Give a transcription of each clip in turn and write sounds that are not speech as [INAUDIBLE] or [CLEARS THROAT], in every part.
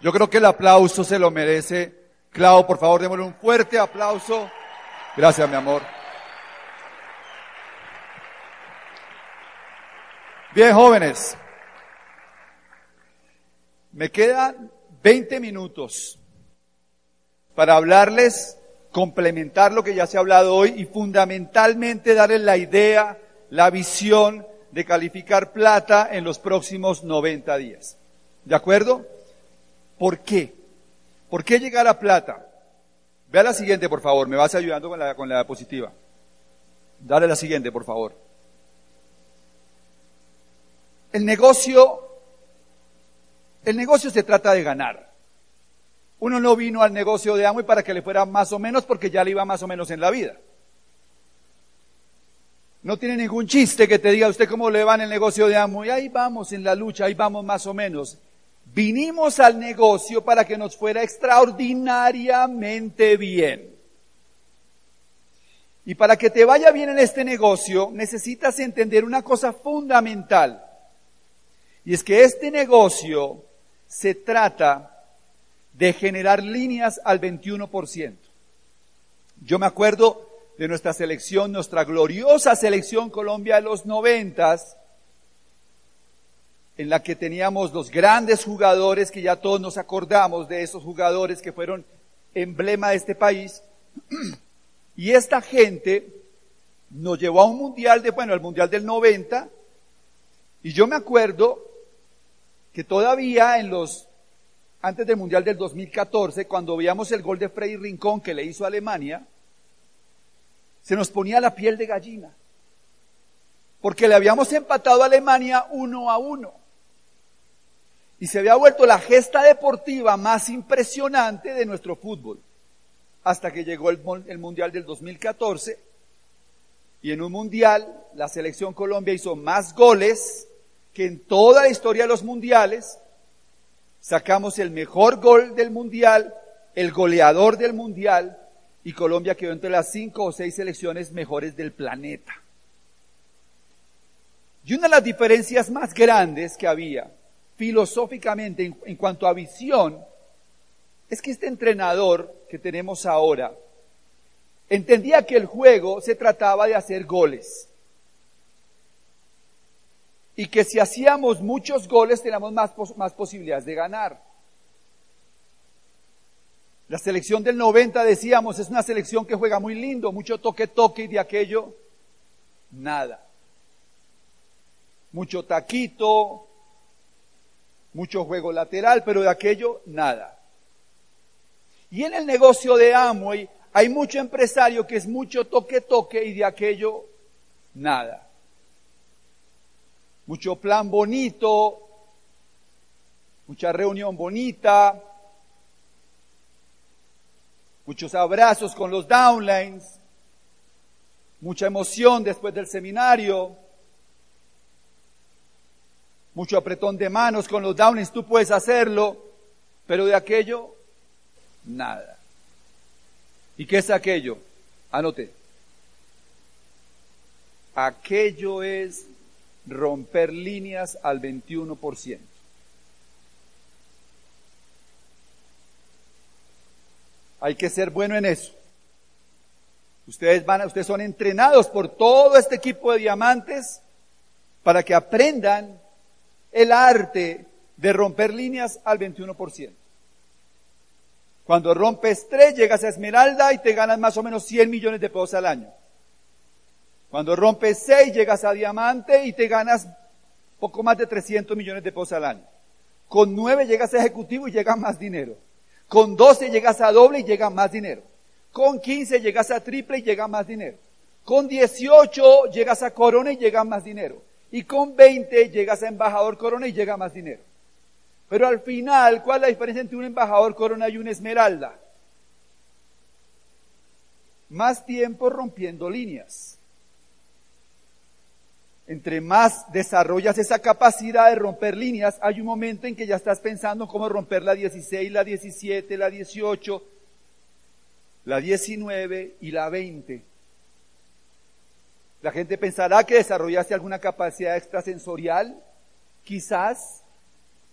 Yo creo que el aplauso se lo merece. Clau, por favor, démosle un fuerte aplauso. Gracias, mi amor. Bien, jóvenes. Me quedan 20 minutos para hablarles, complementar lo que ya se ha hablado hoy y fundamentalmente darles la idea, la visión de calificar plata en los próximos 90 días. ¿De acuerdo? ¿Por qué? ¿Por qué llegar a plata? Vea la siguiente, por favor. Me vas ayudando con la, con la diapositiva. Dale la siguiente, por favor. El negocio, el negocio se trata de ganar. Uno no vino al negocio de Amway para que le fuera más o menos porque ya le iba más o menos en la vida. No tiene ningún chiste que te diga usted cómo le va en el negocio de Amway. Ahí vamos en la lucha, ahí vamos más o menos. Vinimos al negocio para que nos fuera extraordinariamente bien. Y para que te vaya bien en este negocio, necesitas entender una cosa fundamental. Y es que este negocio se trata de generar líneas al 21%. Yo me acuerdo de nuestra selección, nuestra gloriosa selección Colombia de los noventas, en la que teníamos los grandes jugadores, que ya todos nos acordamos de esos jugadores que fueron emblema de este país. [CLEARS THROAT] Y esta gente nos llevó a un mundial de, bueno, al mundial del 90, y yo me acuerdo que todavía en los, antes del mundial del 2014, cuando veíamos el gol de Freddy Rincón que le hizo a Alemania, se nos ponía la piel de gallina. Porque le habíamos empatado a Alemania uno a uno. Y se había vuelto la gesta deportiva más impresionante de nuestro fútbol. Hasta que llegó el, Mundial del 2014. Y en un Mundial, la selección Colombia hizo más goles que en toda la historia de los Mundiales. Sacamos el mejor gol del Mundial, el goleador del Mundial, y Colombia quedó entre las cinco o seis selecciones mejores del planeta. Y una de las diferencias más grandes que había filosóficamente en, cuanto a visión, es que este entrenador que tenemos ahora entendía que el juego se trataba de hacer goles. Y que si hacíamos muchos goles teníamos más, más posibilidades de ganar. La selección del 90 decíamos es una selección que juega muy lindo, mucho toque toque y de aquello nada. Mucho taquito, mucho juego lateral, pero de aquello nada. Y en el negocio de Amway hay mucho empresario que es mucho toque-toque y de aquello nada. Mucho plan bonito, mucha reunión bonita, muchos abrazos con los downlines, mucha emoción después del seminario, mucho apretón de manos con los downings, tú puedes hacerlo, pero de aquello, nada. ¿Y qué es aquello? Anote. Aquello es romper líneas al 21%. Hay que ser bueno en eso. Ustedes van, ustedes son entrenados por todo este equipo de diamantes para que aprendan el arte de romper líneas al 21%. Cuando rompes 3, llegas a Esmeralda y te ganas más o menos 100 millones de pesos al año. Cuando rompes 6, llegas a Diamante y te ganas poco más de 300 millones de pesos al año. Con 9 llegas a Ejecutivo y llega más dinero. Con 12 llegas a doble y llega más dinero. Con 15 llegas a triple y llega más dinero. Con 18 llegas a corona y llega más dinero y con 20 llegas a embajador corona y llega más dinero. Pero al final, ¿cuál es la diferencia entre un embajador corona y una esmeralda? Más tiempo rompiendo líneas. Entre más desarrollas esa capacidad de romper líneas, hay un momento en que ya estás pensando cómo romper la 16, la 17, la 18, la 19 y la 20. La gente pensará que desarrollaste alguna capacidad extrasensorial, quizás,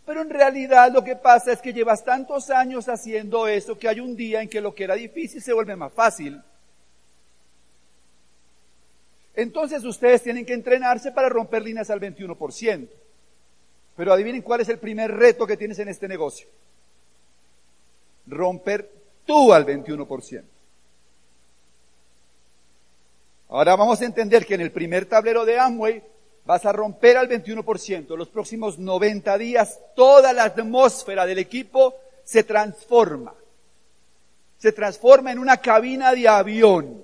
Pero en realidad lo que pasa es que llevas tantos años haciendo eso que hay un día en que lo que era difícil se vuelve más fácil. Entonces ustedes tienen que entrenarse para romper líneas al 21%. Pero adivinen cuál es el primer reto que tienes en este negocio. Romper tú al 21%. Ahora vamos a entender que en el primer tablero de Amway vas a romper al 21%. Los próximos 90 días toda la atmósfera del equipo se transforma. Se transforma en una cabina de avión,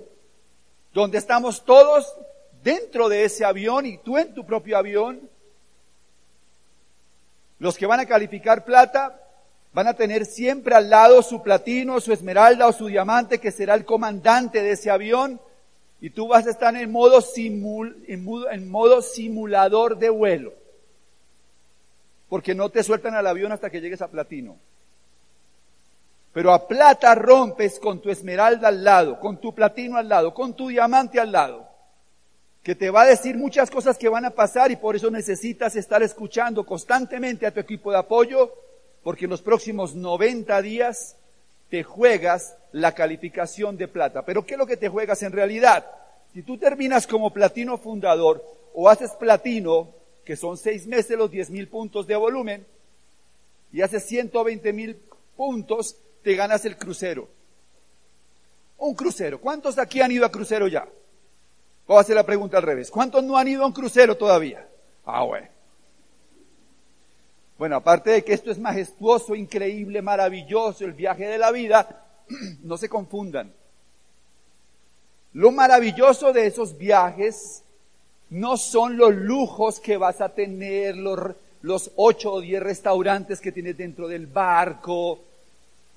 donde estamos todos dentro de ese avión y tú en tu propio avión. Los que van a calificar plata van a tener siempre al lado su platino, su esmeralda o su diamante, que será el comandante de ese avión y tú vas a estar en modo, simul, en, modo simulador de vuelo. Porque no te sueltan al avión hasta que llegues a platino. Pero a plata rompes con tu esmeralda al lado, con tu platino al lado, con tu diamante al lado. Que te va a decir muchas cosas que van a pasar y por eso necesitas estar escuchando constantemente a tu equipo de apoyo, porque en los próximos 90 días te juegas la calificación de plata. Pero ¿qué es lo que te juegas en realidad? Si tú terminas como platino fundador o haces platino, que son seis meses los diez mil puntos de volumen, y haces 120 mil puntos, te ganas el crucero. Un crucero. ¿Cuántos aquí han ido a crucero ya? Voy a hacer la pregunta al revés. ¿Cuántos no han ido a un crucero todavía? Ah, bueno. Bueno, aparte de que esto es majestuoso, increíble, maravilloso, el viaje de la vida, [CLEARS THROAT] no se confundan. Lo maravilloso de esos viajes no son los lujos que vas a tener, los, los ocho o diez restaurantes que tienes dentro del barco,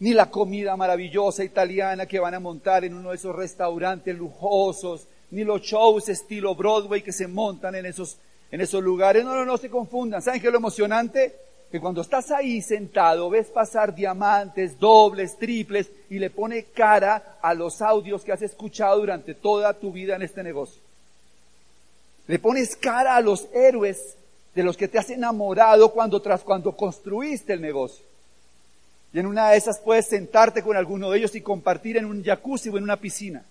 ni la comida maravillosa italiana que van a montar en uno de esos restaurantes lujosos, ni los shows estilo Broadway que se montan en esos, en esos lugares. No, no, no se confundan. ¿Saben qué es lo emocionante? Que cuando estás ahí sentado ves pasar diamantes, dobles, triples y le pone cara a los audios que has escuchado durante toda tu vida en este negocio. Le pones cara a los héroes de los que te has enamorado cuando tras cuando construiste el negocio. Y en una de esas puedes sentarte con alguno de ellos y compartir en un jacuzzi o en una piscina.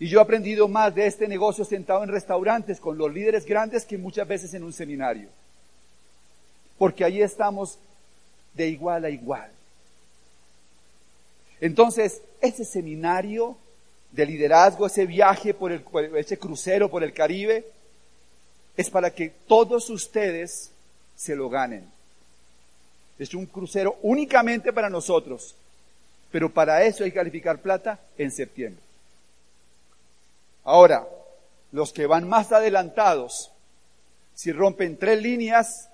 Y yo he aprendido más de este negocio sentado en restaurantes con los líderes grandes que muchas veces en un seminario porque ahí estamos de igual a igual. Entonces, ese seminario de liderazgo, ese viaje por el, ese crucero por el Caribe, es para que todos ustedes se lo ganen. Es un crucero únicamente para nosotros, pero para eso hay que calificar plata en septiembre. Ahora, los que van más adelantados, si rompen tres líneas,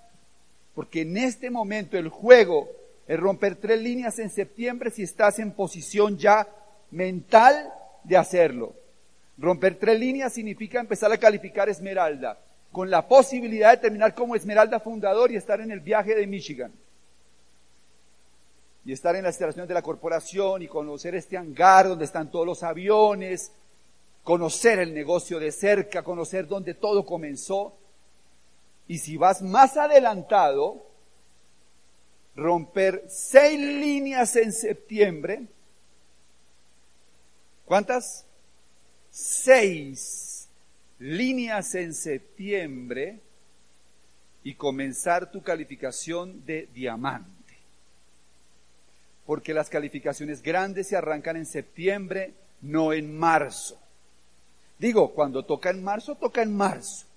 porque en este momento el juego es romper tres líneas en septiembre si estás en posición ya mental de hacerlo. Romper tres líneas significa empezar a calificar Esmeralda, con la posibilidad de terminar como Esmeralda fundador y estar en el viaje de Michigan. Y estar en las instalaciones de la corporación y conocer este hangar donde están todos los aviones, conocer el negocio de cerca, conocer dónde todo comenzó. Y si vas más adelantado, romper seis líneas en septiembre. ¿Cuántas? Seis líneas en septiembre y comenzar tu calificación de diamante. Porque las calificaciones grandes se arrancan en septiembre, no en marzo. Digo, cuando toca en marzo, toca en marzo.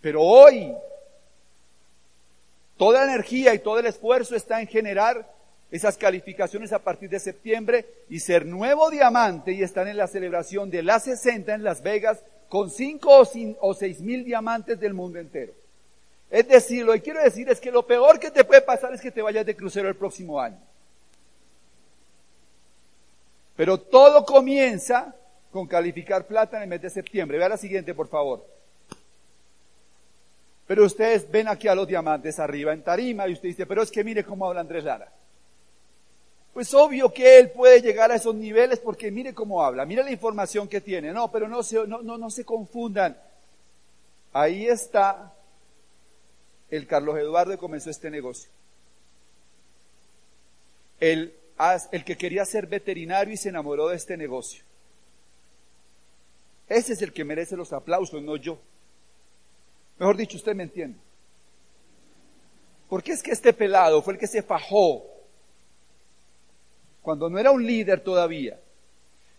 Pero hoy, toda la energía y todo el esfuerzo está en generar esas calificaciones a partir de septiembre y ser nuevo diamante y estar en la celebración de las 60 en Las Vegas con 5 o 6 mil diamantes del mundo entero. Es decir, lo que quiero decir es que lo peor que te puede pasar es que te vayas de crucero el próximo año. Pero todo comienza con calificar plata en el mes de septiembre. Vea la siguiente, por favor. Pero ustedes ven aquí a los diamantes arriba en tarima y usted dice, pero es que mire cómo habla Andrés Lara. Pues obvio que él puede llegar a esos niveles porque mire cómo habla, mire la información que tiene. No, pero no se, no, no, no se confundan. Ahí está el Carlos Eduardo comenzó este negocio. El, el que quería ser veterinario y se enamoró de este negocio. Ese es el que merece los aplausos, no yo. Mejor dicho, usted me entiende. Porque es que este pelado fue el que se fajó cuando no era un líder todavía,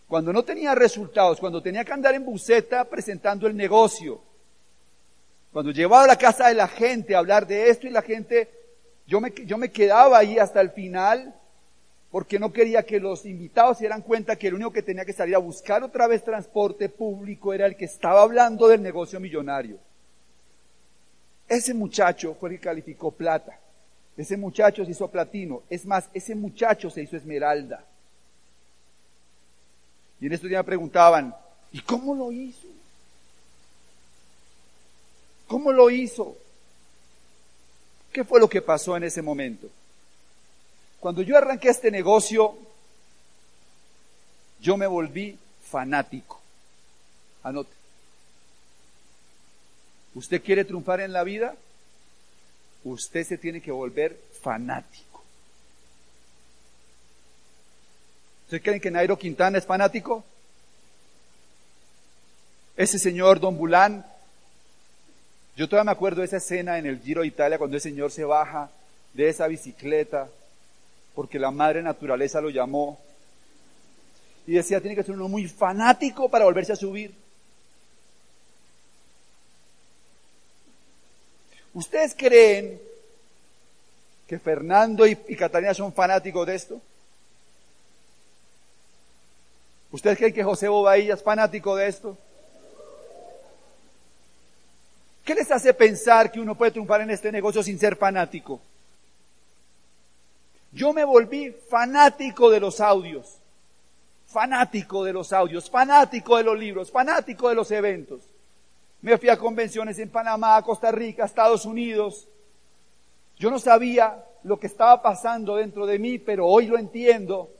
cuando no tenía resultados, cuando tenía que andar en buceta presentando el negocio, cuando llevaba a la casa de la gente a hablar de esto y la gente, yo me, yo me quedaba ahí hasta el final porque no quería que los invitados se dieran cuenta que el único que tenía que salir a buscar otra vez transporte público era el que estaba hablando del negocio millonario. Ese muchacho fue el que calificó plata. Ese muchacho se hizo platino. Es más, ese muchacho se hizo esmeralda. Y en estos días me preguntaban, ¿y cómo lo hizo? ¿Cómo lo hizo? ¿Qué fue lo que pasó en ese momento? Cuando yo arranqué este negocio, yo me volví fanático. Anote. ¿Usted quiere triunfar en la vida? Usted se tiene que volver fanático. ¿Ustedes creen que Nairo Quintana es fanático? Ese señor Don Bulán yo todavía me acuerdo de esa escena en el Giro de Italia cuando el Señor se baja de esa bicicleta porque la madre naturaleza lo llamó y decía, tiene que ser uno muy fanático para volverse a subir. ¿Ustedes creen que Fernando y, Catalina son fanáticos de esto? ¿Ustedes creen que José Bobadilla es fanático de esto? ¿Qué les hace pensar que uno puede triunfar en este negocio sin ser fanático? Yo me volví fanático de los audios, fanático de los audios, fanático de los libros, fanático de los eventos. Me fui a convenciones en Panamá, Costa Rica, Estados Unidos. Yo no sabía lo que estaba pasando dentro de mí, pero hoy lo entiendo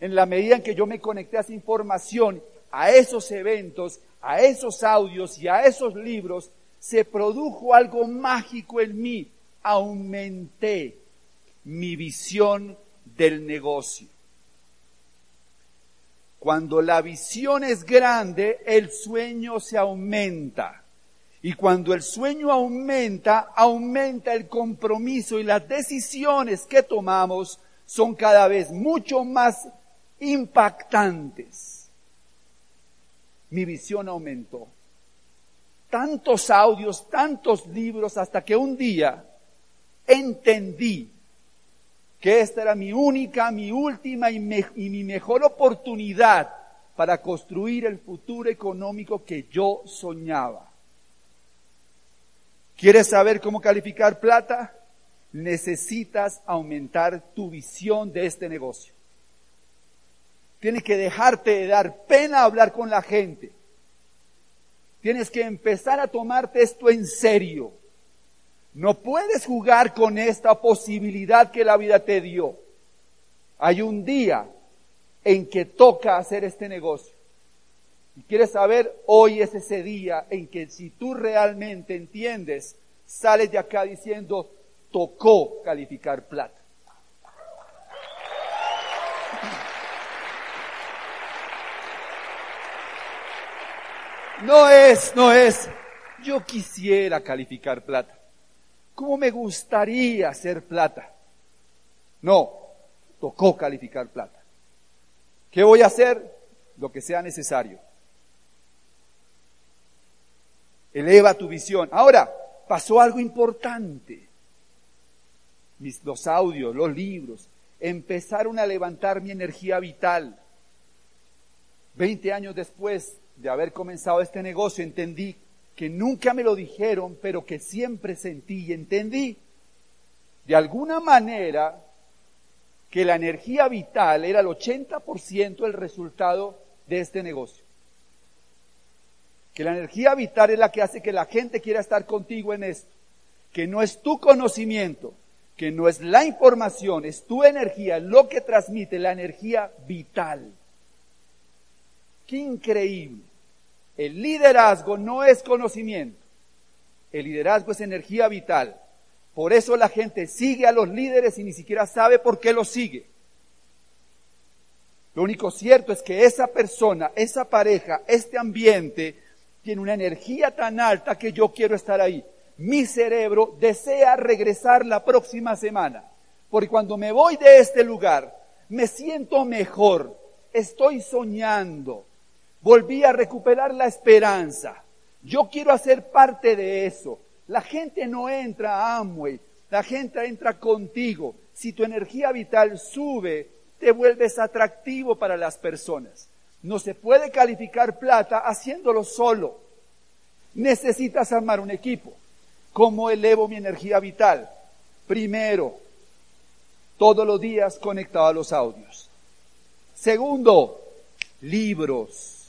en la medida en que yo me conecté a esa información, a esos eventos, a esos audios y a esos libros se produjo algo mágico en mí. Aumenté mi visión del negocio. Cuando la visión es grande, el sueño se aumenta. Y cuando el sueño aumenta, aumenta el compromiso y las decisiones que tomamos son cada vez mucho más impactantes. Mi visión aumentó tantos audios, tantos libros, hasta que un día entendí que esta era mi única, mi última y, mi mejor oportunidad para construir el futuro económico que yo soñaba. ¿Quieres saber cómo calificar plata? Necesitas aumentar tu visión de este negocio. Tienes que dejarte de dar pena hablar con la gente. Tienes que empezar a tomarte esto en serio. No puedes jugar con esta posibilidad que la vida te dio. Hay un día en que toca hacer este negocio. Y quieres saber, hoy es ese día en que si tú realmente entiendes, sales de acá diciendo, tocó calificar plata. No es, no es. Yo quisiera calificar plata. ¿Cómo me gustaría hacer plata? No, tocó calificar plata. ¿Qué voy a hacer? Lo que sea necesario. Eleva tu visión. Ahora, pasó algo importante. Mis, los audios, los libros, empezaron a levantar mi energía vital. Veinte años después, de haber comenzado este negocio entendí que nunca me lo dijeron, pero que siempre sentí y entendí de alguna manera que la energía vital era el 80% el resultado de este negocio. Que la energía vital es la que hace que la gente quiera estar contigo en esto. Que no es tu conocimiento, que no es la información, es tu energía, lo que transmite la energía vital. Qué increíble. El liderazgo no es conocimiento. El liderazgo es energía vital. Por eso la gente sigue a los líderes y ni siquiera sabe por qué los sigue. Lo único cierto es que esa persona, esa pareja, este ambiente tiene una energía tan alta que yo quiero estar ahí. Mi cerebro desea regresar la próxima semana, porque cuando me voy de este lugar, me siento mejor, estoy soñando, volví a recuperar la esperanza. Yo quiero hacer parte de eso. La gente no entra a Amway, la gente entra contigo. Si tu energía vital sube, te vuelves atractivo para las personas. No se puede calificar plata haciéndolo solo. Necesitas armar un equipo. ¿Cómo elevo mi energía vital? Primero, todos los días conectado a los audios. Segundo, libros.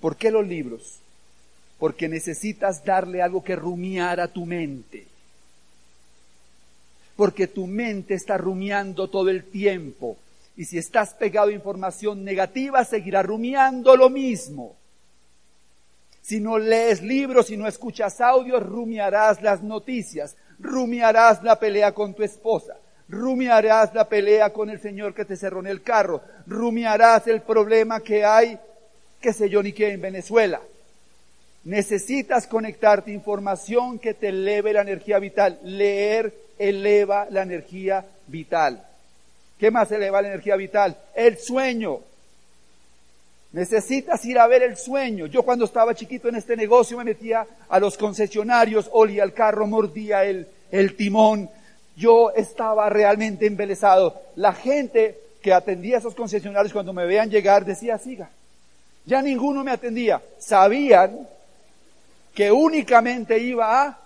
¿Por qué los libros? Porque necesitas darle algo que rumiar a tu mente. Porque tu mente está rumiando todo el tiempo. Y si estás pegado a información negativa, seguirá rumiando lo mismo. Si no lees libros, si no escuchas audios, rumiarás las noticias, rumiarás la pelea con tu esposa, rumiarás la pelea con el señor que te cerró en el carro, rumiarás el problema que hay, qué sé yo ni qué, en Venezuela. Necesitas conectarte información que te eleve la energía vital. Leer eleva la energía vital. ¿Qué más eleva la energía vital? El sueño. Necesitas ir a ver el sueño. Yo cuando estaba chiquito en este negocio me metía a los concesionarios, olía el carro, mordía el, el timón. Yo estaba realmente embelesado. La gente que atendía a esos concesionarios cuando me veían llegar decía, siga. Ya ninguno me atendía. Sabían que únicamente iba a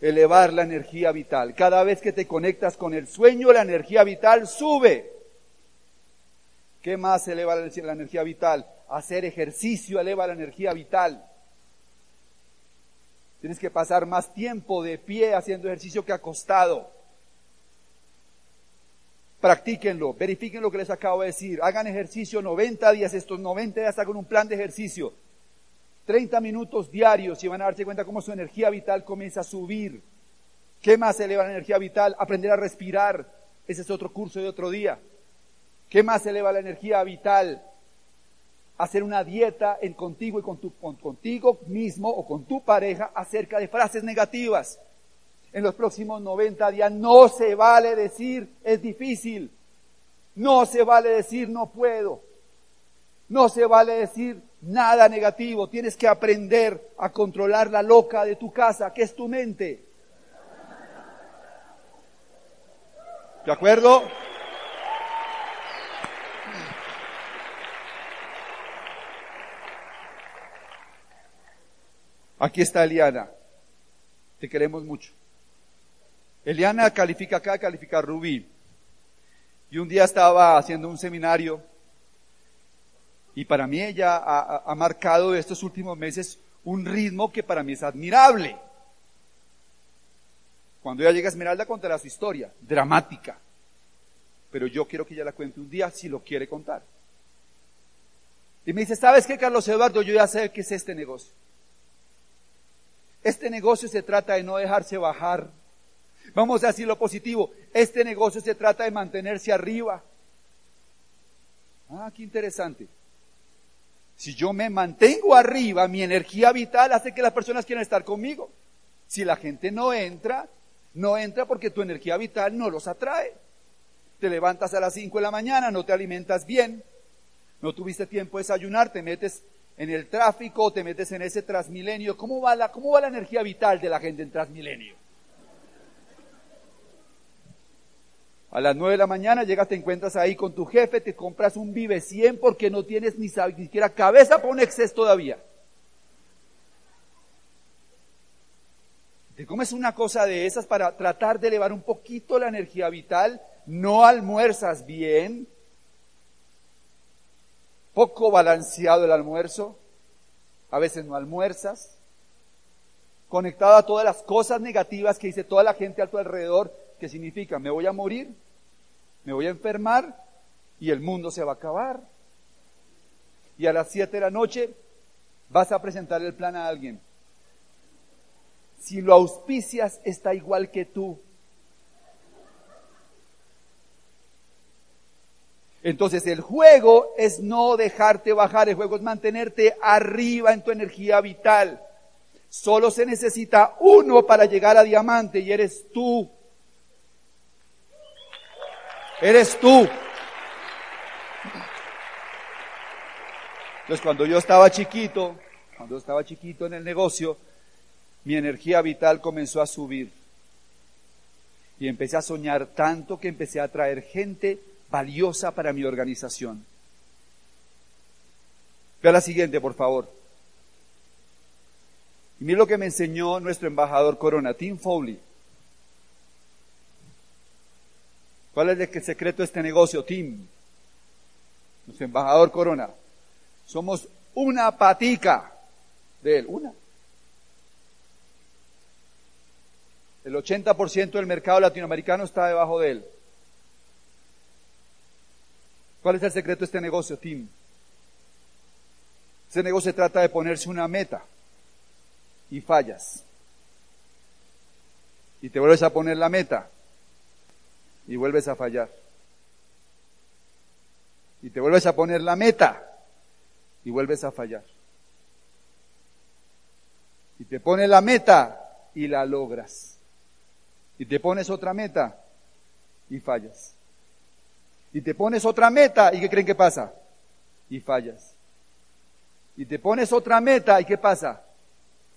elevar la energía vital. Cada vez que te conectas con el sueño, la energía vital sube. ¿Qué más eleva la energía vital? Hacer ejercicio eleva la energía vital. Tienes que pasar más tiempo de pie haciendo ejercicio que acostado. Practíquenlo, verifiquen lo que les acabo de decir. Hagan ejercicio 90 días, estos 90 días hagan un plan de ejercicio. 30 minutos diarios y van a darse cuenta cómo su energía vital comienza a subir. ¿Qué más eleva la energía vital? Aprender a respirar. Ese es otro curso de otro día. ¿Qué más eleva la energía vital? Hacer una dieta en contigo y con tu, contigo mismo o con tu pareja acerca de frases negativas. En los próximos 90 días no se vale decir es difícil. No se vale decir no puedo. No se vale decir nada negativo. Tienes que aprender a controlar la loca de tu casa, que es tu mente. ¿De acuerdo? Aquí está Eliana. Te queremos mucho. Eliana califica acá, califica Rubí. Y un día estaba haciendo un seminario y para mí ella ha, marcado estos últimos meses un ritmo que para mí es admirable. Cuando ella llega a Esmeralda contará su historia, dramática. Pero yo quiero que ella la cuente un día si lo quiere contar. Y me dice, ¿sabes qué, Carlos Eduardo? Yo ya sé qué es este negocio. Este negocio se trata de no dejarse bajar. Vamos a decir lo positivo. Este negocio se trata de mantenerse arriba. Ah, qué interesante. Si yo me mantengo arriba, mi energía vital hace que las personas quieran estar conmigo. Si la gente no entra, no entra porque tu energía vital no los atrae. Te levantas a las 5 de la mañana, no te alimentas bien, no tuviste tiempo de desayunar, te metes en el tráfico, te metes en ese transmilenio. ¿Cómo va la, cómo va la energía vital de la gente en transmilenio? A las nueve de la mañana llegas, te encuentras ahí con tu jefe, te compras un Vive 100 porque no tienes ni, ni siquiera cabeza para un exceso todavía. Te comes una cosa de esas para tratar de elevar un poquito la energía vital, no almuerzas bien, poco balanceado el almuerzo, a veces no almuerzas, conectado a todas las cosas negativas que dice toda la gente a tu alrededor, que significa me voy a morir, me voy a enfermar y el mundo se va a acabar. Y a las 7 de la noche vas a presentar el plan a alguien. si lo auspicias, está igual que tú. Entonces el juego es no dejarte bajar, el juego es mantenerte arriba en tu energía vital. Solo se necesita uno para llegar a diamante y eres tú. Eres tú. Entonces cuando yo estaba chiquito, cuando estaba chiquito en el negocio, mi energía vital comenzó a subir. Y empecé a soñar tanto que empecé a atraer gente valiosa para mi organización. Vea la siguiente, por favor. Y mire lo que me enseñó nuestro embajador Corona, Tim Foley. ¿Cuál es el secreto de este negocio, Tim? Nuestro embajador Corona. Somos una patica de él, una. El 80% del mercado latinoamericano está debajo de él. ¿Cuál es el secreto de este negocio, Tim? Este negocio trata de ponerse una meta y fallas. Y te vuelves a poner la meta y vuelves a fallar. Y te vuelves a poner la meta y vuelves a fallar. Y te pones la meta y la logras. Y te pones otra meta y fallas. Y te pones otra meta y ¿qué creen que pasa? Y fallas. Y te pones otra meta y ¿qué pasa?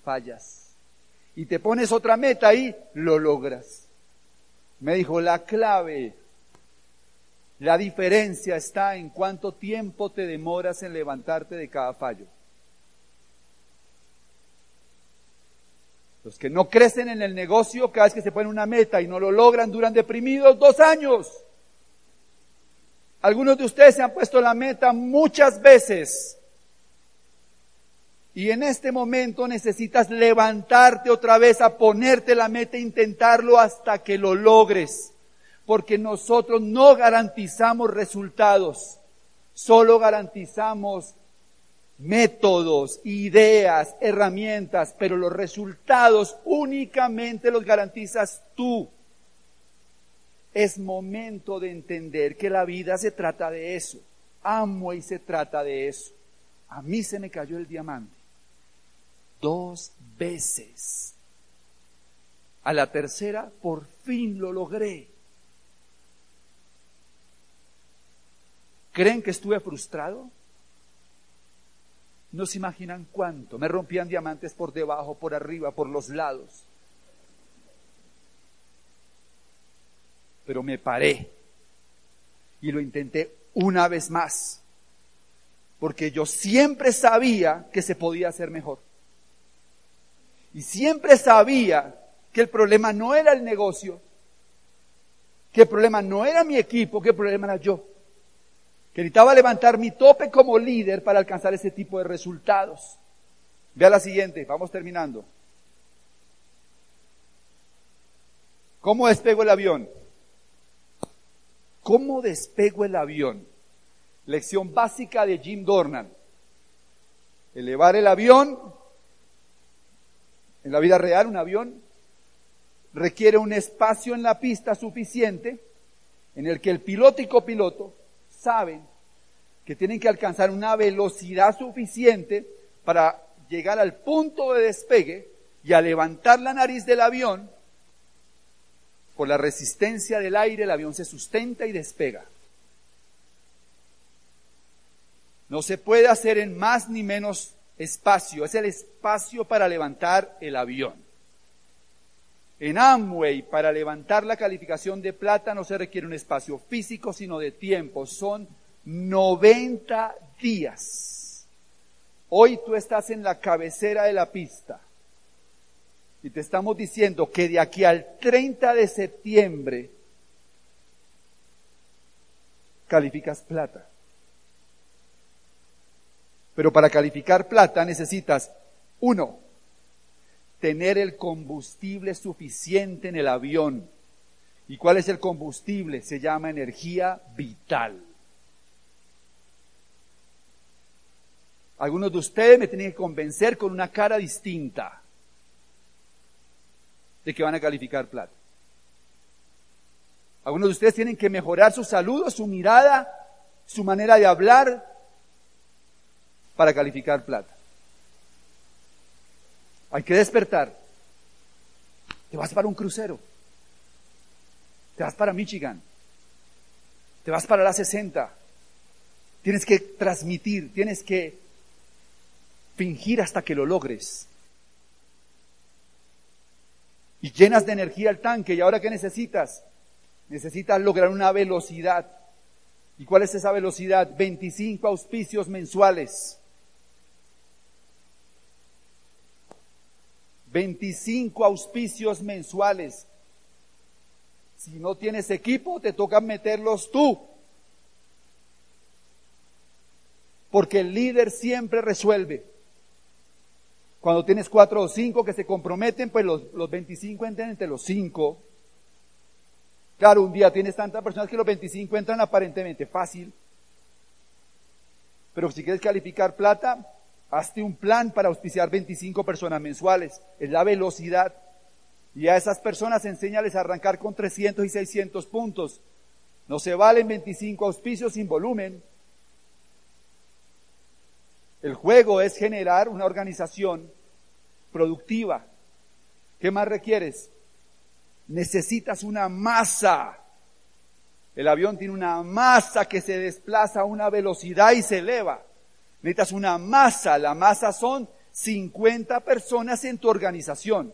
Fallas. Y te pones otra meta y lo logras. Me dijo, la clave, la diferencia está en cuánto tiempo te demoras en levantarte de cada fallo. Los que no crecen en el negocio, cada vez que se ponen una meta y no lo logran, duran deprimidos dos años. Algunos de ustedes se han puesto la meta muchas veces. Y en este momento necesitas levantarte otra vez a ponerte la meta e intentarlo hasta que lo logres. Porque nosotros no garantizamos resultados, solo garantizamos métodos, ideas, herramientas, pero los resultados únicamente los garantizas tú. Es momento de entender que la vida se trata de eso. Amo y se trata de eso. A mí se me cayó el diamante. Dos veces. A la tercera, por fin lo logré. ¿Creen que estuve frustrado? No se imaginan cuánto. Me rompían diamantes por debajo, por arriba, por los lados. Pero me paré y lo intenté una vez más. Porque yo siempre sabía que se podía hacer mejor. Y siempre sabía que el problema no era el negocio, que el problema no era mi equipo, que el problema era yo que necesitaba levantar mi tope como líder para alcanzar ese tipo de resultados. Vea la siguiente, vamos terminando. ¿Cómo despego el avión? ¿Cómo despego el avión? Lección básica de Jim Dornan. Elevar el avión, en la vida real un avión requiere un espacio en la pista suficiente en el que el piloto y copiloto saben que tienen que alcanzar una velocidad suficiente para llegar al punto de despegue y a levantar la nariz del avión, por la resistencia del aire el avión se sustenta y despega. No se puede hacer en más ni menos espacio, es el espacio para levantar el avión. En Amway, para levantar la calificación de plata no se requiere un espacio físico, sino de tiempo. Son 90 días. Hoy tú estás en la cabecera de la pista y te estamos diciendo que de aquí al 30 de septiembre calificas plata. Pero para calificar plata necesitas, uno, tener el combustible suficiente en el avión. ¿Y cuál es el combustible? Se llama energía vital. Algunos de ustedes me tienen que convencer con una cara distinta. de que van a calificar plata. Algunos de ustedes tienen que mejorar su salud, su mirada, su manera de hablar para calificar plata. Hay que despertar. Te vas para un crucero. Te vas para Michigan. Te vas para la 60. Tienes que transmitir, tienes que fingir hasta que lo logres. Y llenas de energía el tanque. ¿Y ahora qué necesitas? Necesitas lograr una velocidad. ¿Y cuál es esa velocidad? 25 auspicios mensuales. 25 auspicios mensuales. Si no tienes equipo, te toca meterlos tú. Porque el líder siempre resuelve. Cuando tienes cuatro o cinco que se comprometen, pues los, los 25 entran entre los cinco. Claro, un día tienes tantas personas que los 25 entran aparentemente fácil. Pero si quieres calificar plata, Hazte un plan para auspiciar 25 personas mensuales. Es la velocidad. Y a esas personas enséñales a arrancar con 300 y 600 puntos. No se valen 25 auspicios sin volumen. El juego es generar una organización productiva. ¿Qué más requieres? Necesitas una masa. El avión tiene una masa que se desplaza a una velocidad y se eleva. Necesitas una masa. La masa son 50 personas en tu organización.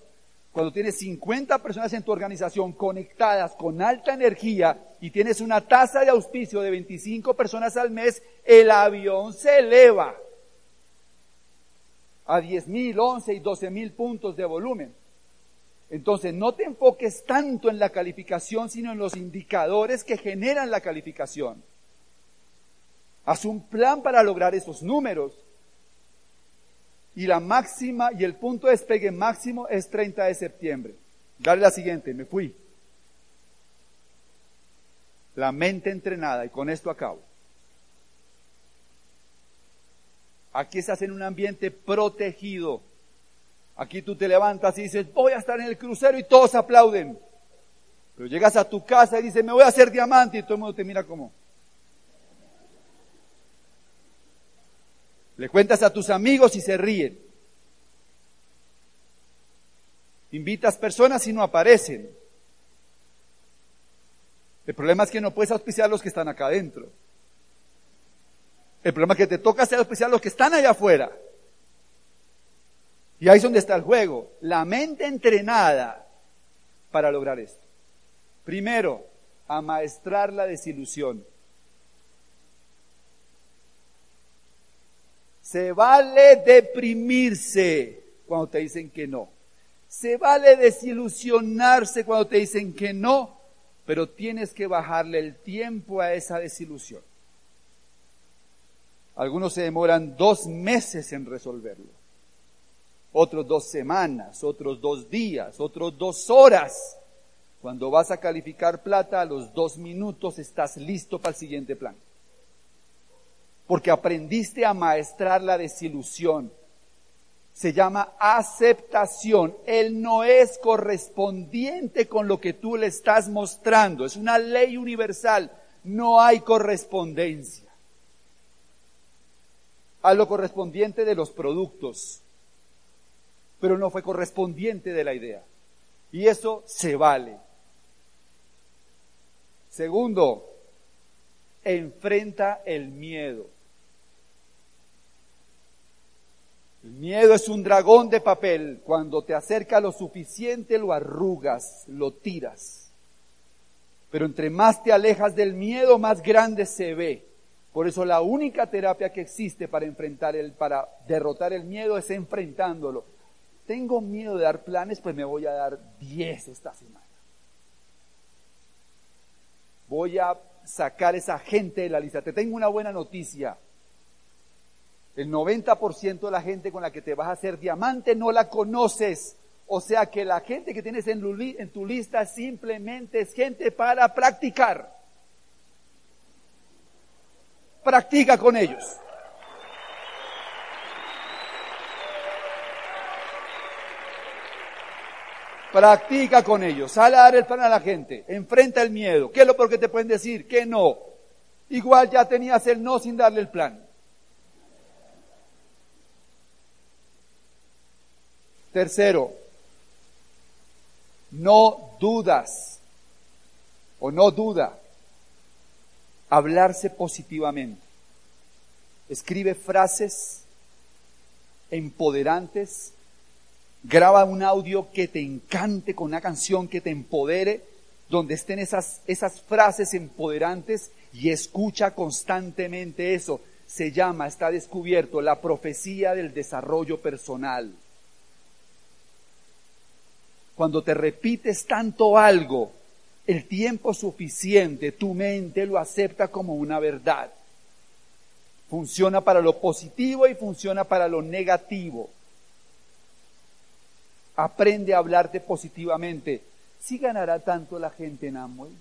Cuando tienes 50 personas en tu organización conectadas con alta energía y tienes una tasa de auspicio de 25 personas al mes, el avión se eleva a 10 mil, 11 y 12 mil puntos de volumen. Entonces, no te enfoques tanto en la calificación, sino en los indicadores que generan la calificación. Haz un plan para lograr esos números. Y la máxima y el punto de despegue máximo es 30 de septiembre. Dale la siguiente, me fui. La mente entrenada, y con esto acabo. Aquí estás en un ambiente protegido. Aquí tú te levantas y dices, voy a estar en el crucero y todos aplauden. Pero llegas a tu casa y dices, me voy a hacer diamante y todo el mundo te mira como, Le cuentas a tus amigos y se ríen. Invitas personas y no aparecen. El problema es que no puedes auspiciar a los que están acá adentro. El problema es que te toca hacer auspiciar a los que están allá afuera. Y ahí es donde está el juego. La mente entrenada para lograr esto. Primero, amaestrar la desilusión. Se vale deprimirse cuando te dicen que no. Se vale desilusionarse cuando te dicen que no, pero tienes que bajarle el tiempo a esa desilusión. Algunos se demoran dos meses en resolverlo, otros dos semanas, otros dos días, otros dos horas. Cuando vas a calificar plata, a los dos minutos estás listo para el siguiente plan porque aprendiste a maestrar la desilusión. Se llama aceptación. Él no es correspondiente con lo que tú le estás mostrando. Es una ley universal. No hay correspondencia. A lo correspondiente de los productos, pero no fue correspondiente de la idea. Y eso se vale. Segundo, enfrenta el miedo. El miedo es un dragón de papel. Cuando te acerca lo suficiente lo arrugas, lo tiras. Pero entre más te alejas del miedo, más grande se ve. Por eso la única terapia que existe para enfrentar el, para derrotar el miedo es enfrentándolo. Tengo miedo de dar planes, pues me voy a dar 10 esta semana. Voy a sacar esa gente de la lista. Te tengo una buena noticia. El 90% de la gente con la que te vas a hacer diamante no la conoces. O sea que la gente que tienes en, tu lista simplemente es gente para practicar. Practica con ellos. Practica con ellos. Sale a dar el plan a la gente. Enfrenta el miedo. ¿Qué es lo que te pueden decir? Que no. Igual ya tenías el no sin darle el plan. Tercero, no dudas o no duda hablarse positivamente. Escribe frases empoderantes, graba un audio que te encante con una canción que te empodere, donde estén esas, esas frases empoderantes y escucha constantemente eso. Se llama, está descubierto, la profecía del desarrollo personal. Cuando te repites tanto algo, el tiempo suficiente, tu mente lo acepta como una verdad. Funciona para lo positivo y funciona para lo negativo. Aprende a hablarte positivamente. ¿Sí ganará tanto la gente en Amway?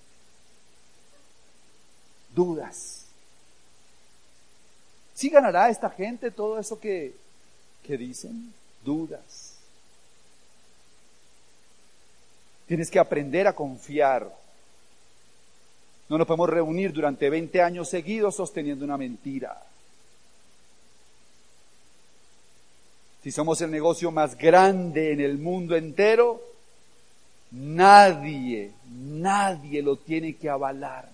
Dudas. ¿Sí ganará esta gente todo eso que, que dicen? Dudas. Tienes que aprender a confiar. No nos podemos reunir durante 20 años seguidos sosteniendo una mentira. Si somos el negocio más grande en el mundo entero, nadie, nadie lo tiene que avalar.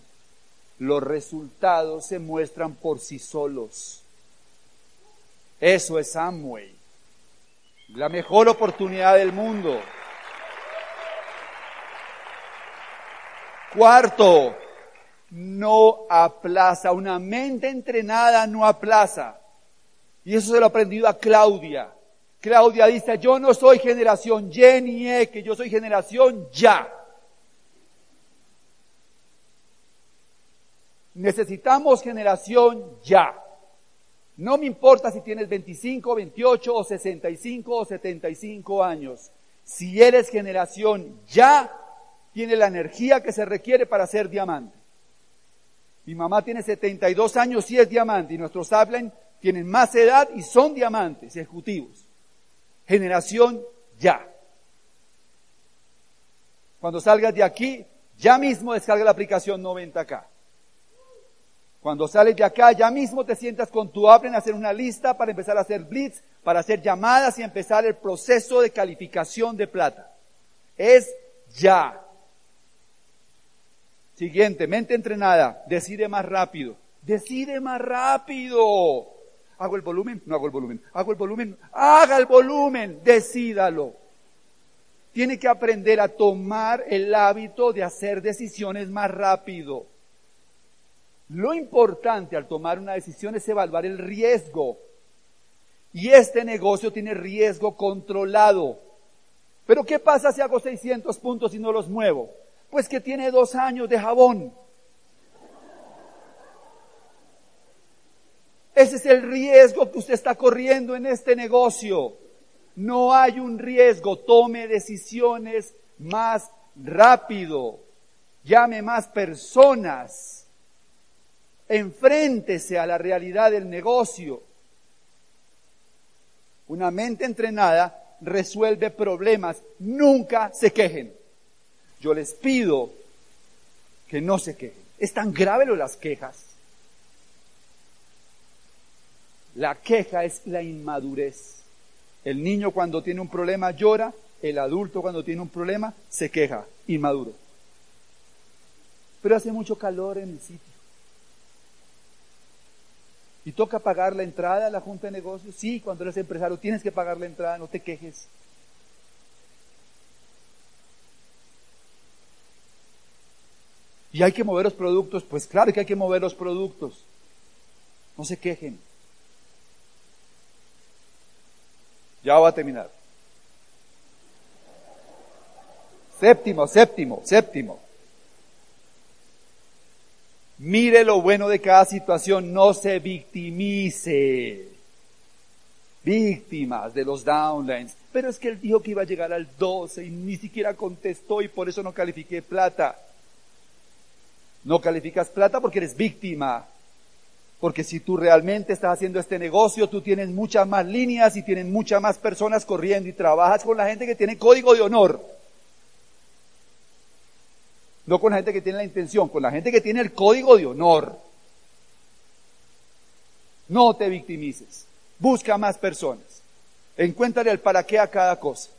Los resultados se muestran por sí solos. Eso es Amway. La mejor oportunidad del mundo. Cuarto, no aplaza. Una mente entrenada no aplaza. Y eso se lo aprendido a Claudia. Claudia dice, yo no soy generación Y E, que yo soy generación Ya. Necesitamos generación Ya. No me importa si tienes 25, 28 o 65 o 75 años. Si eres generación Ya, tiene la energía que se requiere para ser diamante. Mi mamá tiene 72 años y es diamante y nuestros hablan tienen más edad y son diamantes ejecutivos generación ya. Cuando salgas de aquí, ya mismo descarga la aplicación 90K. Cuando sales de acá, ya mismo te sientas con tu app en hacer una lista para empezar a hacer blitz, para hacer llamadas y empezar el proceso de calificación de plata. Es ya. Siguiente, mente entrenada, decide más rápido. Decide más rápido. ¿Hago el volumen? No hago el volumen. ¿Hago el volumen? Haga el volumen. Decídalo. Tiene que aprender a tomar el hábito de hacer decisiones más rápido. Lo importante al tomar una decisión es evaluar el riesgo. Y este negocio tiene riesgo controlado. Pero ¿qué pasa si hago 600 puntos y no los muevo? Pues que tiene dos años de jabón. Ese es el riesgo que usted está corriendo en este negocio. No hay un riesgo. Tome decisiones más rápido. Llame más personas. Enfréntese a la realidad del negocio. Una mente entrenada resuelve problemas. Nunca se quejen. Yo les pido que no se quejen. Es tan grave lo de las quejas. La queja es la inmadurez. El niño cuando tiene un problema llora, el adulto cuando tiene un problema se queja, inmaduro. Pero hace mucho calor en el sitio. ¿Y toca pagar la entrada a la Junta de Negocios? Sí, cuando eres empresario tienes que pagar la entrada, no te quejes. ¿Y hay que mover los productos? Pues claro que hay que mover los productos. No se quejen. Ya va a terminar. Séptimo, séptimo, séptimo. Mire lo bueno de cada situación, no se victimice. Víctimas de los downlines. Pero es que él dijo que iba a llegar al 12 y ni siquiera contestó y por eso no califiqué plata. No calificas plata porque eres víctima. Porque si tú realmente estás haciendo este negocio, tú tienes muchas más líneas y tienes muchas más personas corriendo y trabajas con la gente que tiene código de honor. No con la gente que tiene la intención, con la gente que tiene el código de honor. No te victimices. Busca más personas. Encuéntrale el para qué a cada cosa.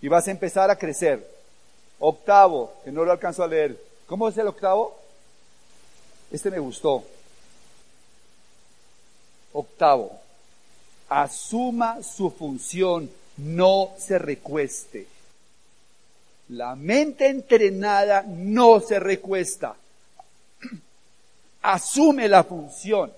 Y vas a empezar a crecer. Octavo, que no lo alcanzo a leer. ¿Cómo es el octavo? Este me gustó. Octavo, asuma su función, no se recueste. La mente entrenada no se recuesta. [CLEARS THROAT] Asume la función.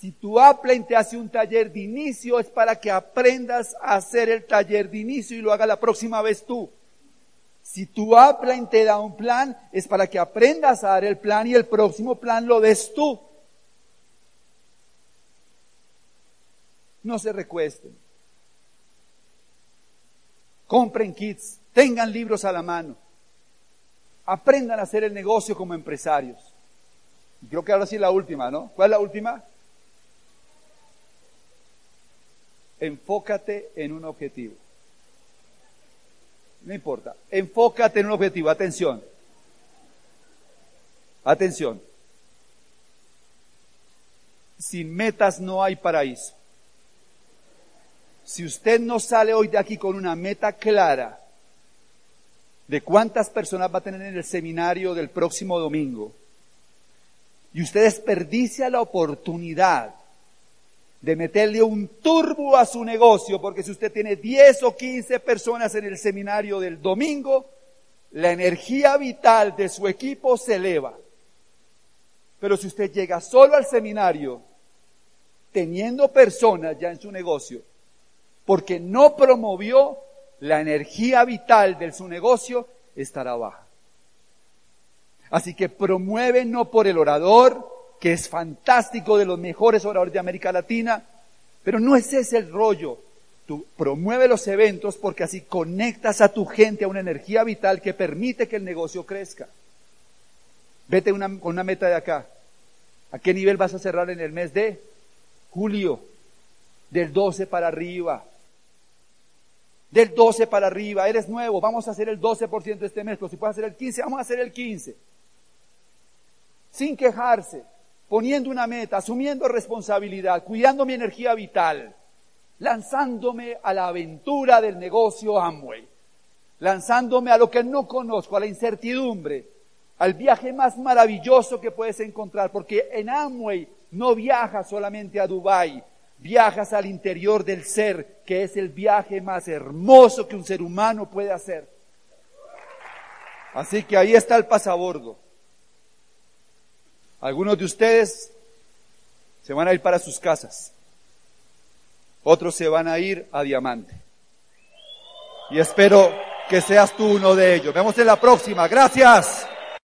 Si tu Apple te hace un taller de inicio es para que aprendas a hacer el taller de inicio y lo haga la próxima vez tú. Si tu Apple te da un plan es para que aprendas a dar el plan y el próximo plan lo des tú. No se recuesten. Compren kits, tengan libros a la mano. Aprendan a hacer el negocio como empresarios. Creo que ahora sí la última, ¿no? ¿Cuál es la última? Enfócate en un objetivo. No importa. Enfócate en un objetivo. Atención. Atención. Sin metas no hay paraíso. Si usted no sale hoy de aquí con una meta clara de cuántas personas va a tener en el seminario del próximo domingo, y usted desperdicia la oportunidad de meterle un turbo a su negocio, porque si usted tiene 10 o 15 personas en el seminario del domingo, la energía vital de su equipo se eleva. Pero si usted llega solo al seminario, teniendo personas ya en su negocio, porque no promovió la energía vital de su negocio, estará baja. Así que promueve no por el orador, que es fantástico, de los mejores oradores de América Latina, pero no es ese el rollo. Tú promueve los eventos porque así conectas a tu gente a una energía vital que permite que el negocio crezca. Vete una, con una meta de acá. ¿A qué nivel vas a cerrar en el mes de julio? Del 12 para arriba. Del 12 para arriba. Eres nuevo. Vamos a hacer el 12% este mes. Pero si puedes hacer el 15, vamos a hacer el 15. Sin quejarse poniendo una meta, asumiendo responsabilidad, cuidando mi energía vital, lanzándome a la aventura del negocio Amway, lanzándome a lo que no conozco, a la incertidumbre, al viaje más maravilloso que puedes encontrar, porque en Amway no viajas solamente a Dubai, viajas al interior del ser, que es el viaje más hermoso que un ser humano puede hacer. Así que ahí está el pasabordo. Algunos de ustedes se van a ir para sus casas. Otros se van a ir a Diamante. Y espero que seas tú uno de ellos. Vemos en la próxima. Gracias.